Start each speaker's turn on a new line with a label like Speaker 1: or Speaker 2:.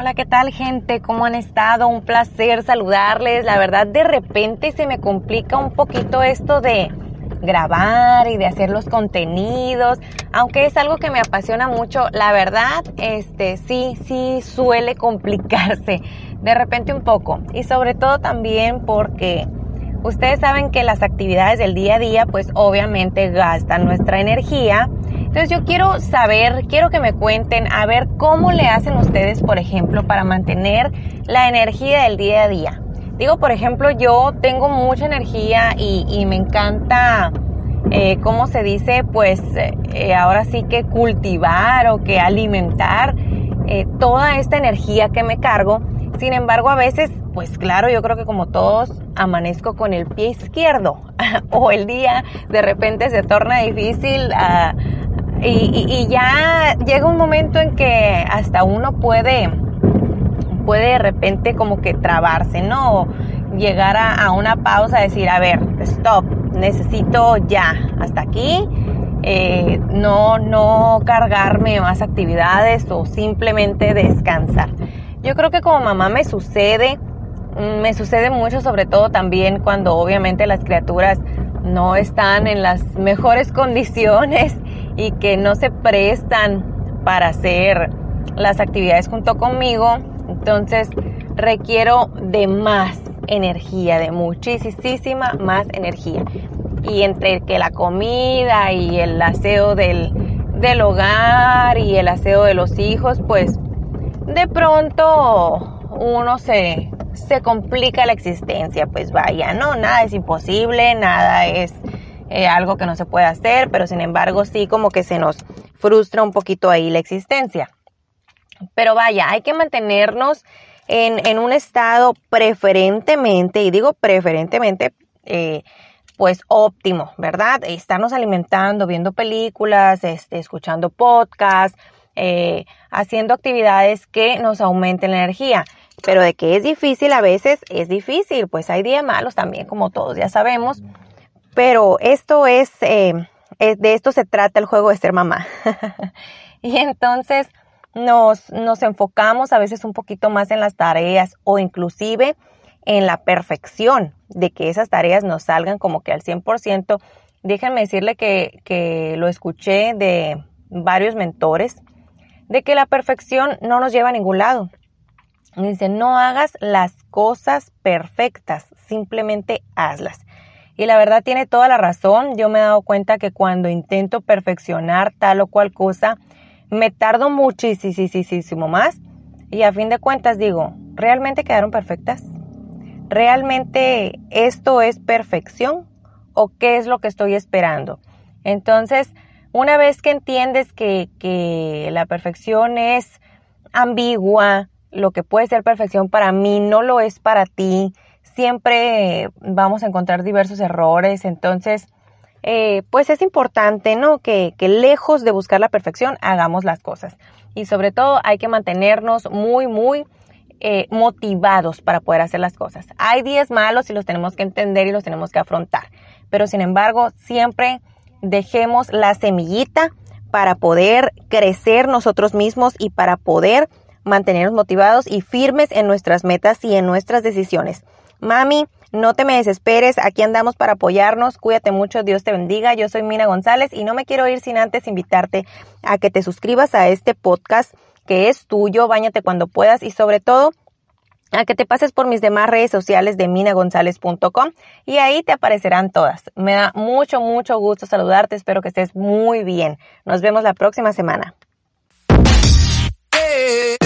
Speaker 1: Hola, ¿qué tal gente? ¿Cómo han estado? Un placer saludarles. La verdad, de repente se me complica un poquito esto de grabar y de hacer los contenidos, aunque es algo que me apasiona mucho, la verdad, este sí, sí suele complicarse de repente un poco y sobre todo también porque ustedes saben que las actividades del día a día pues obviamente gastan nuestra energía. Entonces yo quiero saber, quiero que me cuenten a ver cómo le hacen ustedes, por ejemplo, para mantener la energía del día a día. Digo, por ejemplo, yo tengo mucha energía y, me encanta, eh, ¿cómo se dice? Pues eh, ahora sí que cultivar o que alimentar eh, toda esta energía que me cargo. Sin embargo, a veces, pues claro, yo creo que como todos, amanezco con el pie izquierdo o el día de repente se torna difícil ah, y, y ya llega un momento en que hasta uno puede puede de repente como que trabarse, ¿no? llegar a, una pausa, decir, a ver, stop, necesito ya, hasta aquí, eh, no, no cargarme más actividades o simplemente descansar. Yo creo que como mamá me sucede, mm, me sucede mucho, sobre todo también cuando obviamente las criaturas no están en las mejores condiciones y que no se prestan para hacer las actividades junto conmigo. Entonces requiero de más energía, de muchísima más energía. Y entre que la comida y el aseo del, del hogar y el aseo de los hijos, pues de pronto uno se, se complica la existencia. Pues vaya, no, nada es imposible, nada es eh, algo que no se puede hacer, pero sin embargo sí como que se nos frustra un poquito ahí la existencia. Pero vaya, hay que mantenernos en, en un estado preferentemente, y digo preferentemente, eh, pues óptimo, ¿verdad? Estarnos alimentando, viendo películas, este, escuchando podcasts, eh, haciendo actividades que nos aumenten la energía. Pero de que es difícil a veces, es difícil, pues hay días malos también, como todos ya sabemos. Pero esto es, eh, de esto se trata el juego de ser mamá. y entonces, nos, nos enfocamos a veces un poquito más en las tareas o inclusive en la perfección de que esas tareas nos salgan como que al 100%. Déjenme decirle que, que lo escuché de varios mentores, de que la perfección no nos lleva a ningún lado. Dicen, no hagas las cosas perfectas, simplemente hazlas. Y la verdad tiene toda la razón. Yo me he dado cuenta que cuando intento perfeccionar tal o cual cosa, me tardo muchísimo más y a fin de cuentas digo, ¿realmente quedaron perfectas? ¿Realmente esto es perfección o qué es lo que estoy esperando? Entonces, una vez que entiendes que, que la perfección es ambigua, lo que puede ser perfección para mí no lo es para ti, siempre vamos a encontrar diversos errores, entonces eh, pues es importante, ¿no? Que, que lejos de buscar la perfección hagamos las cosas. Y sobre todo hay que mantenernos muy, muy eh, motivados para poder hacer las cosas. Hay días malos y los tenemos que entender y los tenemos que afrontar. Pero sin embargo, siempre dejemos la semillita para poder crecer nosotros mismos y para poder mantenernos motivados y firmes en nuestras metas y en nuestras decisiones. Mami, no te me desesperes, aquí andamos para apoyarnos, cuídate mucho, Dios te bendiga. Yo soy Mina González y no me quiero ir sin antes invitarte a que te suscribas a este podcast que es tuyo, bañate cuando puedas y sobre todo a que te pases por mis demás redes sociales de minagonzalez.com y ahí te aparecerán todas. Me da mucho, mucho gusto saludarte, espero que estés muy bien. Nos vemos la próxima semana. Eh,